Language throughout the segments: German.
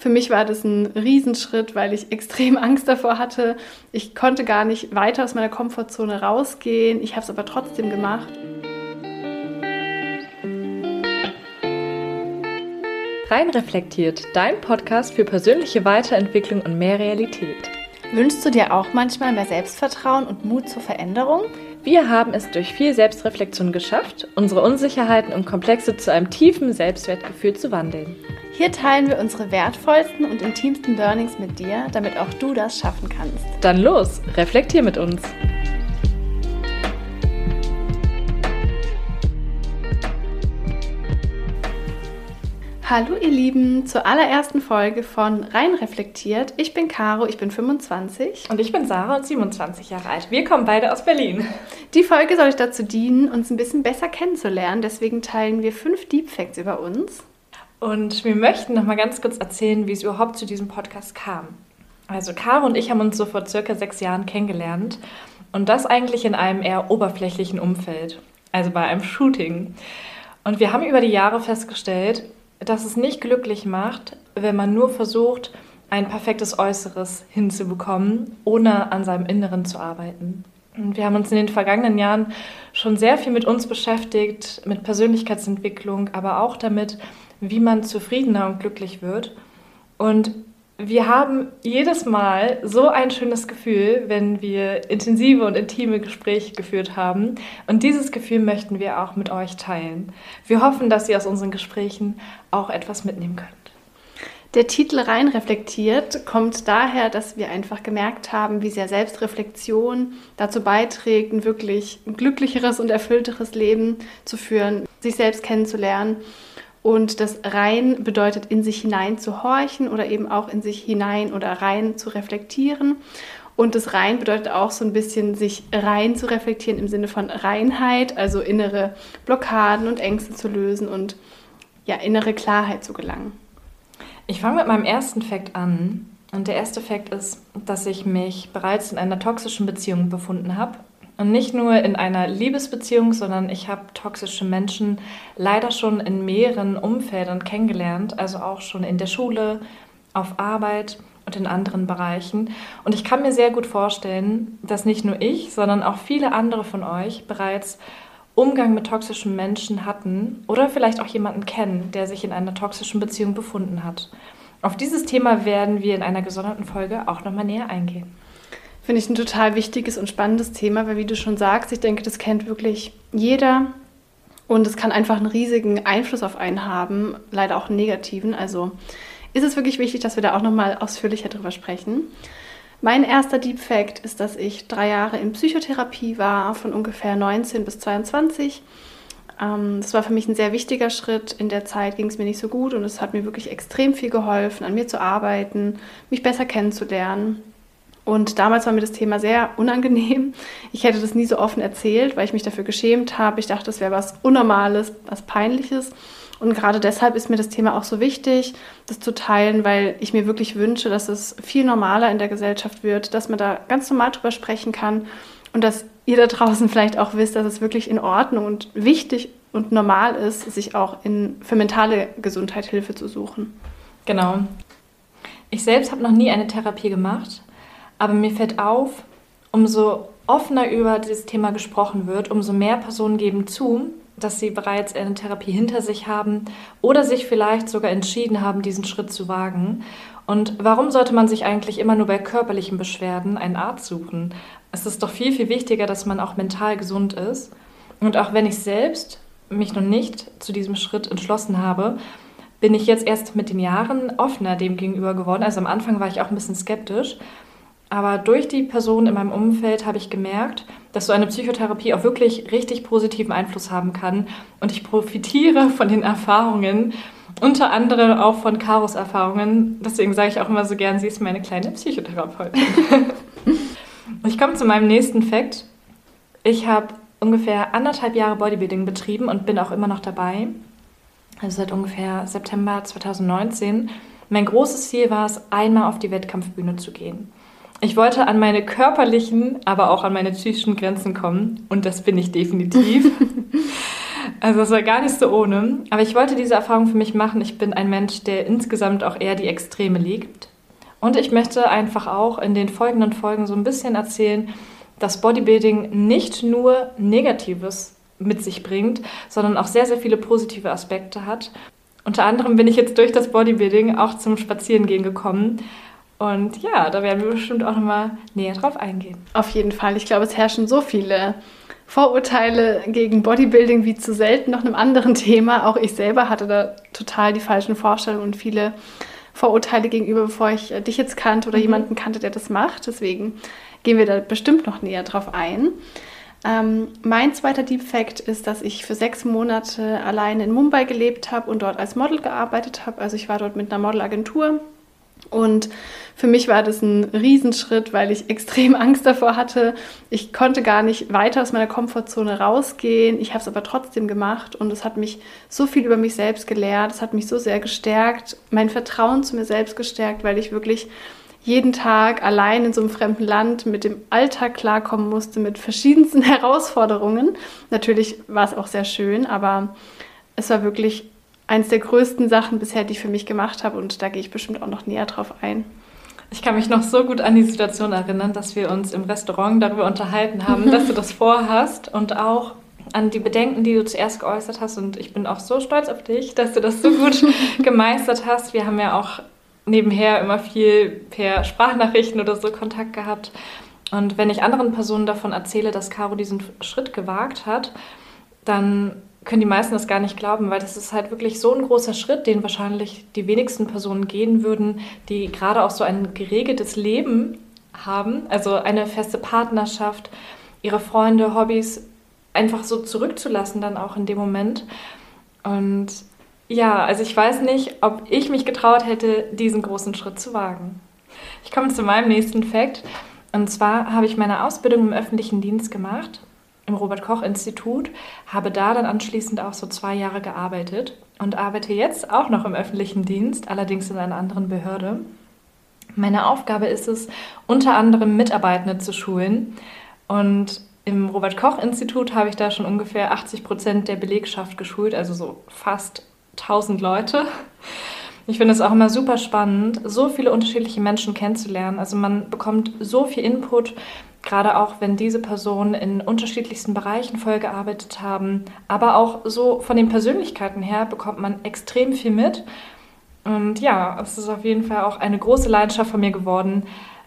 Für mich war das ein Riesenschritt, weil ich extrem Angst davor hatte. Ich konnte gar nicht weiter aus meiner Komfortzone rausgehen. Ich habe es aber trotzdem gemacht. Rein reflektiert, dein Podcast für persönliche Weiterentwicklung und mehr Realität. Wünschst du dir auch manchmal mehr Selbstvertrauen und Mut zur Veränderung? Wir haben es durch viel Selbstreflexion geschafft, unsere Unsicherheiten und Komplexe zu einem tiefen Selbstwertgefühl zu wandeln. Hier teilen wir unsere wertvollsten und intimsten Learnings mit dir, damit auch du das schaffen kannst. Dann los, reflektier mit uns. Hallo ihr Lieben, zur allerersten Folge von Rein reflektiert. Ich bin Caro, ich bin 25. Und ich bin Sarah und 27 Jahre alt. Wir kommen beide aus Berlin. Die Folge soll euch dazu dienen, uns ein bisschen besser kennenzulernen. Deswegen teilen wir fünf Deep Facts über uns. Und wir möchten noch mal ganz kurz erzählen, wie es überhaupt zu diesem Podcast kam. Also Caro und ich haben uns so vor circa sechs Jahren kennengelernt. Und das eigentlich in einem eher oberflächlichen Umfeld. Also bei einem Shooting. Und wir haben über die Jahre festgestellt, dass es nicht glücklich macht, wenn man nur versucht, ein perfektes Äußeres hinzubekommen, ohne an seinem Inneren zu arbeiten. Und wir haben uns in den vergangenen Jahren schon sehr viel mit uns beschäftigt, mit Persönlichkeitsentwicklung, aber auch damit, wie man zufriedener und glücklich wird. Und wir haben jedes Mal so ein schönes Gefühl, wenn wir intensive und intime Gespräche geführt haben. Und dieses Gefühl möchten wir auch mit euch teilen. Wir hoffen, dass ihr aus unseren Gesprächen auch etwas mitnehmen könnt. Der Titel rein reflektiert kommt daher, dass wir einfach gemerkt haben, wie sehr Selbstreflexion dazu beiträgt, ein wirklich glücklicheres und erfüllteres Leben zu führen, sich selbst kennenzulernen und das rein bedeutet, in sich hinein zu horchen oder eben auch in sich hinein oder rein zu reflektieren. Und das rein bedeutet auch so ein bisschen, sich rein zu reflektieren im Sinne von Reinheit, also innere Blockaden und Ängste zu lösen und ja, innere Klarheit zu gelangen. Ich fange mit meinem ersten Fakt an. Und der erste Fakt ist, dass ich mich bereits in einer toxischen Beziehung befunden habe und nicht nur in einer Liebesbeziehung, sondern ich habe toxische Menschen leider schon in mehreren Umfeldern kennengelernt, also auch schon in der Schule, auf Arbeit und in anderen Bereichen. Und ich kann mir sehr gut vorstellen, dass nicht nur ich, sondern auch viele andere von euch bereits Umgang mit toxischen Menschen hatten oder vielleicht auch jemanden kennen, der sich in einer toxischen Beziehung befunden hat. Auf dieses Thema werden wir in einer gesonderten Folge auch nochmal näher eingehen. Finde ich ein total wichtiges und spannendes Thema, weil wie du schon sagst, ich denke, das kennt wirklich jeder und es kann einfach einen riesigen Einfluss auf einen haben, leider auch einen negativen. Also ist es wirklich wichtig, dass wir da auch nochmal ausführlicher drüber sprechen. Mein erster Deep Fact ist, dass ich drei Jahre in Psychotherapie war, von ungefähr 19 bis 22. Ähm, das war für mich ein sehr wichtiger Schritt. In der Zeit ging es mir nicht so gut und es hat mir wirklich extrem viel geholfen, an mir zu arbeiten, mich besser kennenzulernen. Und damals war mir das Thema sehr unangenehm. Ich hätte das nie so offen erzählt, weil ich mich dafür geschämt habe. Ich dachte, das wäre was Unnormales, was Peinliches. Und gerade deshalb ist mir das Thema auch so wichtig, das zu teilen, weil ich mir wirklich wünsche, dass es viel normaler in der Gesellschaft wird, dass man da ganz normal drüber sprechen kann und dass ihr da draußen vielleicht auch wisst, dass es wirklich in Ordnung und wichtig und normal ist, sich auch in, für mentale Gesundheit Hilfe zu suchen. Genau. Ich selbst habe noch nie eine Therapie gemacht, aber mir fällt auf, umso offener über dieses Thema gesprochen wird, umso mehr Personen geben zu, dass sie bereits eine Therapie hinter sich haben oder sich vielleicht sogar entschieden haben, diesen Schritt zu wagen. Und warum sollte man sich eigentlich immer nur bei körperlichen Beschwerden einen Arzt suchen? Es ist doch viel, viel wichtiger, dass man auch mental gesund ist. Und auch wenn ich selbst mich noch nicht zu diesem Schritt entschlossen habe, bin ich jetzt erst mit den Jahren offener dem gegenüber geworden. Also am Anfang war ich auch ein bisschen skeptisch. Aber durch die Personen in meinem Umfeld habe ich gemerkt, dass so eine Psychotherapie auch wirklich richtig positiven Einfluss haben kann. Und ich profitiere von den Erfahrungen, unter anderem auch von Karos Erfahrungen. Deswegen sage ich auch immer so gern, sie ist meine kleine Psychotherapeutin. ich komme zu meinem nächsten Fakt. Ich habe ungefähr anderthalb Jahre Bodybuilding betrieben und bin auch immer noch dabei. Also seit ungefähr September 2019. Mein großes Ziel war es, einmal auf die Wettkampfbühne zu gehen. Ich wollte an meine körperlichen, aber auch an meine psychischen Grenzen kommen und das bin ich definitiv. Also es war gar nicht so ohne. Aber ich wollte diese Erfahrung für mich machen. Ich bin ein Mensch, der insgesamt auch eher die Extreme liebt. Und ich möchte einfach auch in den folgenden Folgen so ein bisschen erzählen, dass Bodybuilding nicht nur Negatives mit sich bringt, sondern auch sehr, sehr viele positive Aspekte hat. Unter anderem bin ich jetzt durch das Bodybuilding auch zum Spazierengehen gekommen. Und ja, da werden wir bestimmt auch nochmal näher drauf eingehen. Auf jeden Fall. Ich glaube, es herrschen so viele Vorurteile gegen Bodybuilding wie zu selten noch einem anderen Thema. Auch ich selber hatte da total die falschen Vorstellungen und viele Vorurteile gegenüber, bevor ich äh, dich jetzt kannte oder mhm. jemanden kannte, der das macht. Deswegen gehen wir da bestimmt noch näher drauf ein. Ähm, mein zweiter Deep Fact ist, dass ich für sechs Monate allein in Mumbai gelebt habe und dort als Model gearbeitet habe. Also ich war dort mit einer Modelagentur und für mich war das ein Riesenschritt, weil ich extrem Angst davor hatte. Ich konnte gar nicht weiter aus meiner Komfortzone rausgehen. Ich habe es aber trotzdem gemacht und es hat mich so viel über mich selbst gelehrt. Es hat mich so sehr gestärkt, mein Vertrauen zu mir selbst gestärkt, weil ich wirklich jeden Tag allein in so einem fremden Land mit dem Alltag klarkommen musste, mit verschiedensten Herausforderungen. Natürlich war es auch sehr schön, aber es war wirklich eines der größten Sachen bisher, die ich für mich gemacht habe und da gehe ich bestimmt auch noch näher drauf ein. Ich kann mich noch so gut an die Situation erinnern, dass wir uns im Restaurant darüber unterhalten haben, dass du das vorhast und auch an die Bedenken, die du zuerst geäußert hast. Und ich bin auch so stolz auf dich, dass du das so gut gemeistert hast. Wir haben ja auch nebenher immer viel per Sprachnachrichten oder so Kontakt gehabt. Und wenn ich anderen Personen davon erzähle, dass Caro diesen Schritt gewagt hat, dann können die meisten das gar nicht glauben, weil das ist halt wirklich so ein großer Schritt, den wahrscheinlich die wenigsten Personen gehen würden, die gerade auch so ein geregeltes Leben haben, also eine feste Partnerschaft, ihre Freunde, Hobbys einfach so zurückzulassen dann auch in dem Moment. Und ja, also ich weiß nicht, ob ich mich getraut hätte, diesen großen Schritt zu wagen. Ich komme zu meinem nächsten Fakt. Und zwar habe ich meine Ausbildung im öffentlichen Dienst gemacht, im Robert-Koch-Institut, habe da dann anschließend auch so zwei Jahre gearbeitet und arbeite jetzt auch noch im öffentlichen Dienst, allerdings in einer anderen Behörde. Meine Aufgabe ist es, unter anderem Mitarbeitende zu schulen. Und im Robert-Koch-Institut habe ich da schon ungefähr 80 Prozent der Belegschaft geschult, also so fast 1000 Leute. Ich finde es auch immer super spannend, so viele unterschiedliche Menschen kennenzulernen. Also man bekommt so viel Input, gerade auch wenn diese Personen in unterschiedlichsten Bereichen voll gearbeitet haben. Aber auch so von den Persönlichkeiten her bekommt man extrem viel mit. Und ja, es ist auf jeden Fall auch eine große Leidenschaft von mir geworden,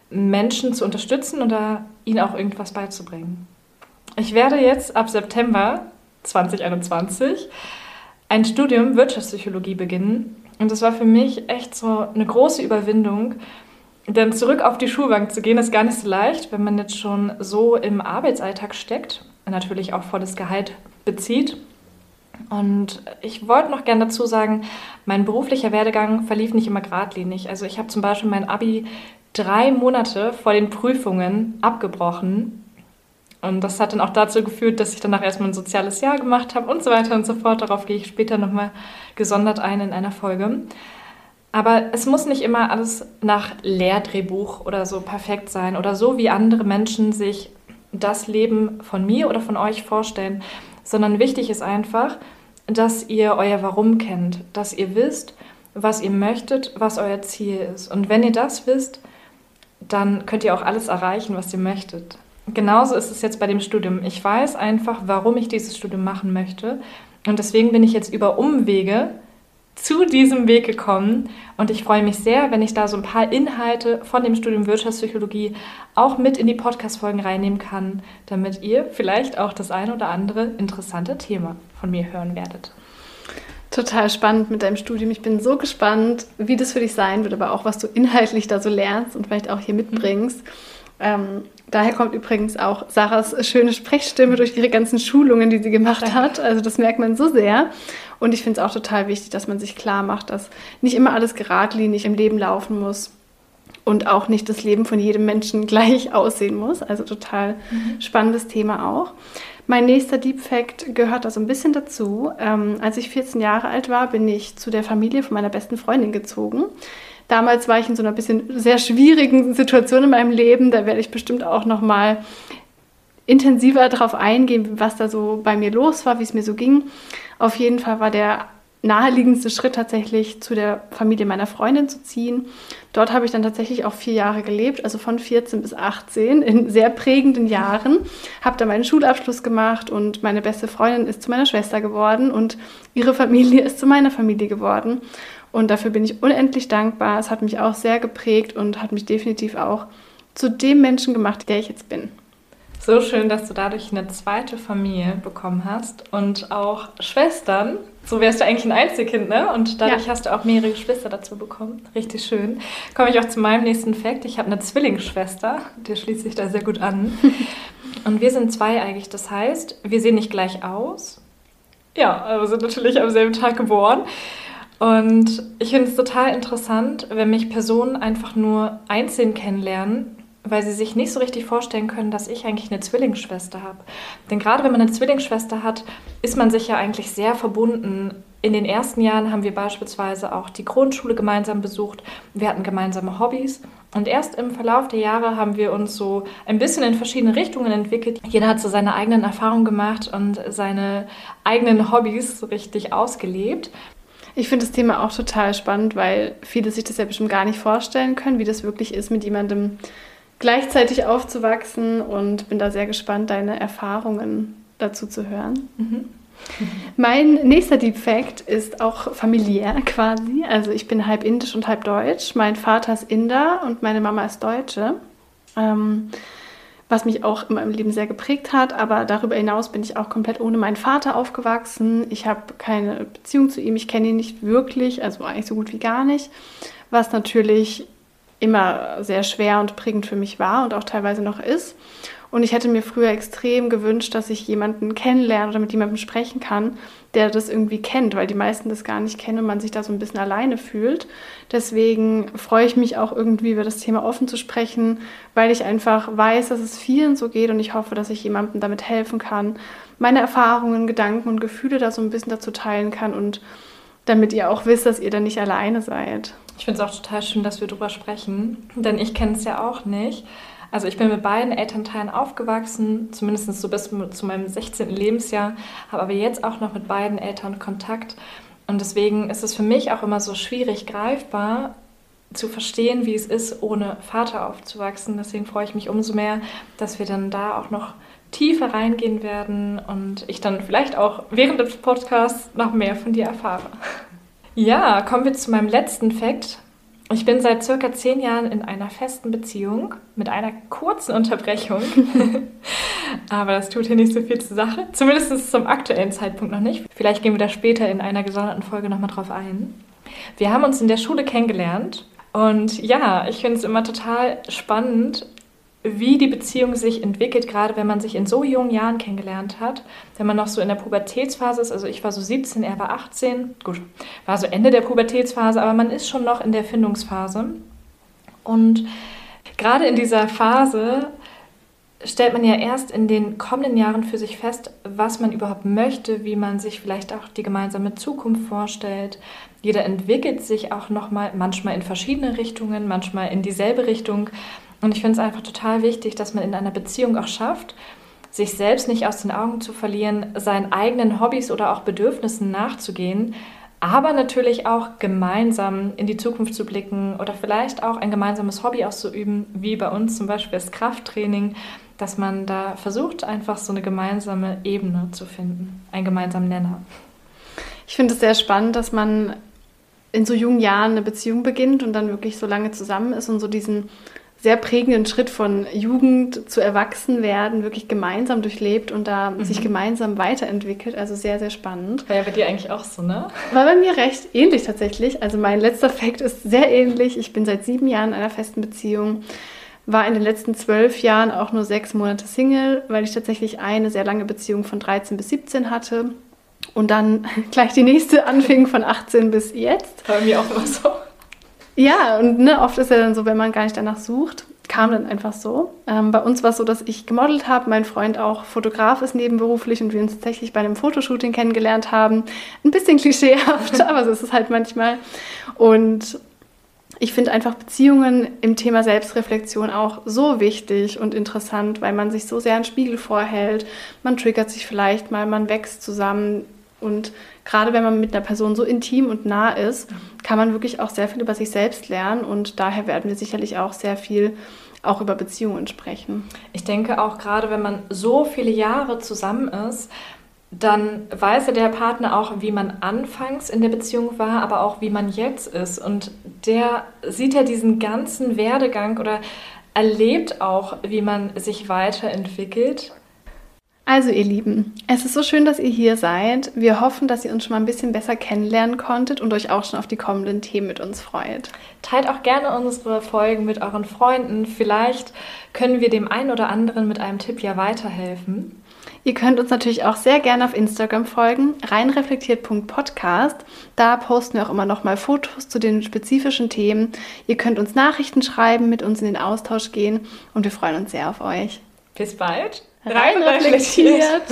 Menschen zu unterstützen oder ihnen auch irgendwas beizubringen. Ich werde jetzt ab September 2021 ein Studium Wirtschaftspsychologie beginnen. Und das war für mich echt so eine große Überwindung. Denn zurück auf die Schulbank zu gehen, ist gar nicht so leicht, wenn man jetzt schon so im Arbeitsalltag steckt, natürlich auch volles Gehalt bezieht. Und ich wollte noch gerne dazu sagen, mein beruflicher Werdegang verlief nicht immer geradlinig. Also ich habe zum Beispiel mein ABI drei Monate vor den Prüfungen abgebrochen, und das hat dann auch dazu geführt, dass ich danach erstmal ein soziales Jahr gemacht habe und so weiter und so fort. Darauf gehe ich später nochmal gesondert ein in einer Folge. Aber es muss nicht immer alles nach Lehrdrehbuch oder so perfekt sein oder so, wie andere Menschen sich das Leben von mir oder von euch vorstellen, sondern wichtig ist einfach, dass ihr euer Warum kennt, dass ihr wisst, was ihr möchtet, was euer Ziel ist. Und wenn ihr das wisst, dann könnt ihr auch alles erreichen, was ihr möchtet. Genauso ist es jetzt bei dem Studium. Ich weiß einfach, warum ich dieses Studium machen möchte. Und deswegen bin ich jetzt über Umwege zu diesem Weg gekommen. Und ich freue mich sehr, wenn ich da so ein paar Inhalte von dem Studium Wirtschaftspsychologie auch mit in die Podcast-Folgen reinnehmen kann, damit ihr vielleicht auch das ein oder andere interessante Thema von mir hören werdet. Total spannend mit deinem Studium. Ich bin so gespannt, wie das für dich sein wird, aber auch, was du inhaltlich da so lernst und vielleicht auch hier mitbringst. Ähm, daher kommt übrigens auch Sarahs schöne Sprechstimme durch ihre ganzen Schulungen, die sie gemacht hat. Also das merkt man so sehr. Und ich finde es auch total wichtig, dass man sich klar macht, dass nicht immer alles geradlinig im Leben laufen muss und auch nicht das Leben von jedem Menschen gleich aussehen muss. Also total mhm. spannendes Thema auch. Mein nächster Deep Fact gehört da so ein bisschen dazu. Ähm, als ich 14 Jahre alt war, bin ich zu der Familie von meiner besten Freundin gezogen. Damals war ich in so einer bisschen sehr schwierigen Situation in meinem Leben. Da werde ich bestimmt auch noch mal intensiver darauf eingehen, was da so bei mir los war, wie es mir so ging. Auf jeden Fall war der naheliegendste Schritt tatsächlich zu der Familie meiner Freundin zu ziehen. Dort habe ich dann tatsächlich auch vier Jahre gelebt, also von 14 bis 18 in sehr prägenden Jahren. Habe da meinen Schulabschluss gemacht und meine beste Freundin ist zu meiner Schwester geworden und ihre Familie ist zu meiner Familie geworden. Und dafür bin ich unendlich dankbar. Es hat mich auch sehr geprägt und hat mich definitiv auch zu dem Menschen gemacht, der ich jetzt bin. So schön, dass du dadurch eine zweite Familie bekommen hast und auch Schwestern. So wärst du eigentlich ein Einzelkind, ne? Und dadurch ja. hast du auch mehrere Geschwister dazu bekommen. Richtig schön. Komme ich auch zu meinem nächsten Fakt. Ich habe eine Zwillingsschwester, der schließt sich da sehr gut an. und wir sind zweieigig. Das heißt, wir sehen nicht gleich aus. Ja, aber sind natürlich am selben Tag geboren. Und ich finde es total interessant, wenn mich Personen einfach nur einzeln kennenlernen weil sie sich nicht so richtig vorstellen können, dass ich eigentlich eine Zwillingsschwester habe. Denn gerade wenn man eine Zwillingsschwester hat, ist man sich ja eigentlich sehr verbunden. In den ersten Jahren haben wir beispielsweise auch die Grundschule gemeinsam besucht. Wir hatten gemeinsame Hobbys. Und erst im Verlauf der Jahre haben wir uns so ein bisschen in verschiedene Richtungen entwickelt. Jeder hat so seine eigenen Erfahrungen gemacht und seine eigenen Hobbys so richtig ausgelebt. Ich finde das Thema auch total spannend, weil viele sich das ja bestimmt gar nicht vorstellen können, wie das wirklich ist, mit jemandem gleichzeitig aufzuwachsen und bin da sehr gespannt, deine Erfahrungen dazu zu hören. Mhm. Mein nächster Deep Fact ist auch familiär quasi. Also ich bin halb indisch und halb deutsch. Mein Vater ist Inder und meine Mama ist Deutsche. Ähm, was mich auch in meinem Leben sehr geprägt hat. Aber darüber hinaus bin ich auch komplett ohne meinen Vater aufgewachsen. Ich habe keine Beziehung zu ihm. Ich kenne ihn nicht wirklich, also eigentlich so gut wie gar nicht. Was natürlich immer sehr schwer und prägend für mich war und auch teilweise noch ist. Und ich hätte mir früher extrem gewünscht, dass ich jemanden kennenlerne oder mit jemandem sprechen kann, der das irgendwie kennt, weil die meisten das gar nicht kennen und man sich da so ein bisschen alleine fühlt. Deswegen freue ich mich auch irgendwie über das Thema offen zu sprechen, weil ich einfach weiß, dass es vielen so geht und ich hoffe, dass ich jemandem damit helfen kann, meine Erfahrungen, Gedanken und Gefühle da so ein bisschen dazu teilen kann und damit ihr auch wisst, dass ihr da nicht alleine seid. Ich finde es auch total schön, dass wir darüber sprechen, denn ich kenne es ja auch nicht. Also ich bin mit beiden Elternteilen aufgewachsen, zumindest so bis zu meinem 16. Lebensjahr, habe aber jetzt auch noch mit beiden Eltern Kontakt. Und deswegen ist es für mich auch immer so schwierig greifbar zu verstehen, wie es ist, ohne Vater aufzuwachsen. Deswegen freue ich mich umso mehr, dass wir dann da auch noch tiefer reingehen werden und ich dann vielleicht auch während des Podcasts noch mehr von dir erfahre. Ja, kommen wir zu meinem letzten Fakt. Ich bin seit circa zehn Jahren in einer festen Beziehung mit einer kurzen Unterbrechung. Aber das tut hier nicht so viel zur Sache. Zumindest zum aktuellen Zeitpunkt noch nicht. Vielleicht gehen wir da später in einer gesonderten Folge nochmal drauf ein. Wir haben uns in der Schule kennengelernt. Und ja, ich finde es immer total spannend, wie die Beziehung sich entwickelt, gerade wenn man sich in so jungen Jahren kennengelernt hat, wenn man noch so in der Pubertätsphase ist. Also ich war so 17, er war 18, gut, war so Ende der Pubertätsphase, aber man ist schon noch in der Findungsphase. Und gerade in dieser Phase stellt man ja erst in den kommenden Jahren für sich fest, was man überhaupt möchte, wie man sich vielleicht auch die gemeinsame Zukunft vorstellt. Jeder entwickelt sich auch nochmal, manchmal in verschiedene Richtungen, manchmal in dieselbe Richtung. Und ich finde es einfach total wichtig, dass man in einer Beziehung auch schafft, sich selbst nicht aus den Augen zu verlieren, seinen eigenen Hobbys oder auch Bedürfnissen nachzugehen, aber natürlich auch gemeinsam in die Zukunft zu blicken oder vielleicht auch ein gemeinsames Hobby auszuüben, wie bei uns zum Beispiel das Krafttraining, dass man da versucht, einfach so eine gemeinsame Ebene zu finden, einen gemeinsamen Nenner. Ich finde es sehr spannend, dass man in so jungen Jahren eine Beziehung beginnt und dann wirklich so lange zusammen ist und so diesen sehr prägenden Schritt von Jugend zu Erwachsenwerden wirklich gemeinsam durchlebt und da mhm. sich gemeinsam weiterentwickelt. Also sehr, sehr spannend. War ja bei dir eigentlich auch so, ne? War bei mir recht ähnlich tatsächlich. Also mein letzter Fakt ist sehr ähnlich. Ich bin seit sieben Jahren in einer festen Beziehung. War in den letzten zwölf Jahren auch nur sechs Monate Single, weil ich tatsächlich eine sehr lange Beziehung von 13 bis 17 hatte. Und dann gleich die nächste anfing von 18 bis jetzt. Bei mir auch immer so. Ja, und ne, oft ist ja dann so, wenn man gar nicht danach sucht, kam dann einfach so. Ähm, bei uns war es so, dass ich gemodelt habe, mein Freund auch Fotograf ist nebenberuflich und wir uns tatsächlich bei einem Fotoshooting kennengelernt haben. Ein bisschen klischeehaft, aber so ist es halt manchmal. Und ich finde einfach Beziehungen im Thema Selbstreflexion auch so wichtig und interessant, weil man sich so sehr einen Spiegel vorhält. Man triggert sich vielleicht mal, man wächst zusammen Und gerade wenn man mit einer Person so intim und nah ist, kann man wirklich auch sehr viel über sich selbst lernen. Und daher werden wir sicherlich auch sehr viel auch über Beziehungen sprechen. Ich denke auch gerade, wenn man so viele Jahre zusammen ist, dann weiß ja der Partner auch, wie man anfangs in der Beziehung war, aber auch wie man jetzt ist. Und der sieht ja diesen ganzen Werdegang oder erlebt auch, wie man sich weiterentwickelt. Also ihr Lieben, es ist so schön, dass ihr hier seid. Wir hoffen, dass ihr uns schon mal ein bisschen besser kennenlernen konntet und euch auch schon auf die kommenden Themen mit uns freut. Teilt auch gerne unsere Folgen mit euren Freunden. Vielleicht können wir dem einen oder anderen mit einem Tipp ja weiterhelfen. Ihr könnt uns natürlich auch sehr gerne auf Instagram folgen, reinreflektiert.podcast. Da posten wir auch immer noch mal Fotos zu den spezifischen Themen. Ihr könnt uns Nachrichten schreiben, mit uns in den Austausch gehen und wir freuen uns sehr auf euch. Bis bald. Rein reflektiert.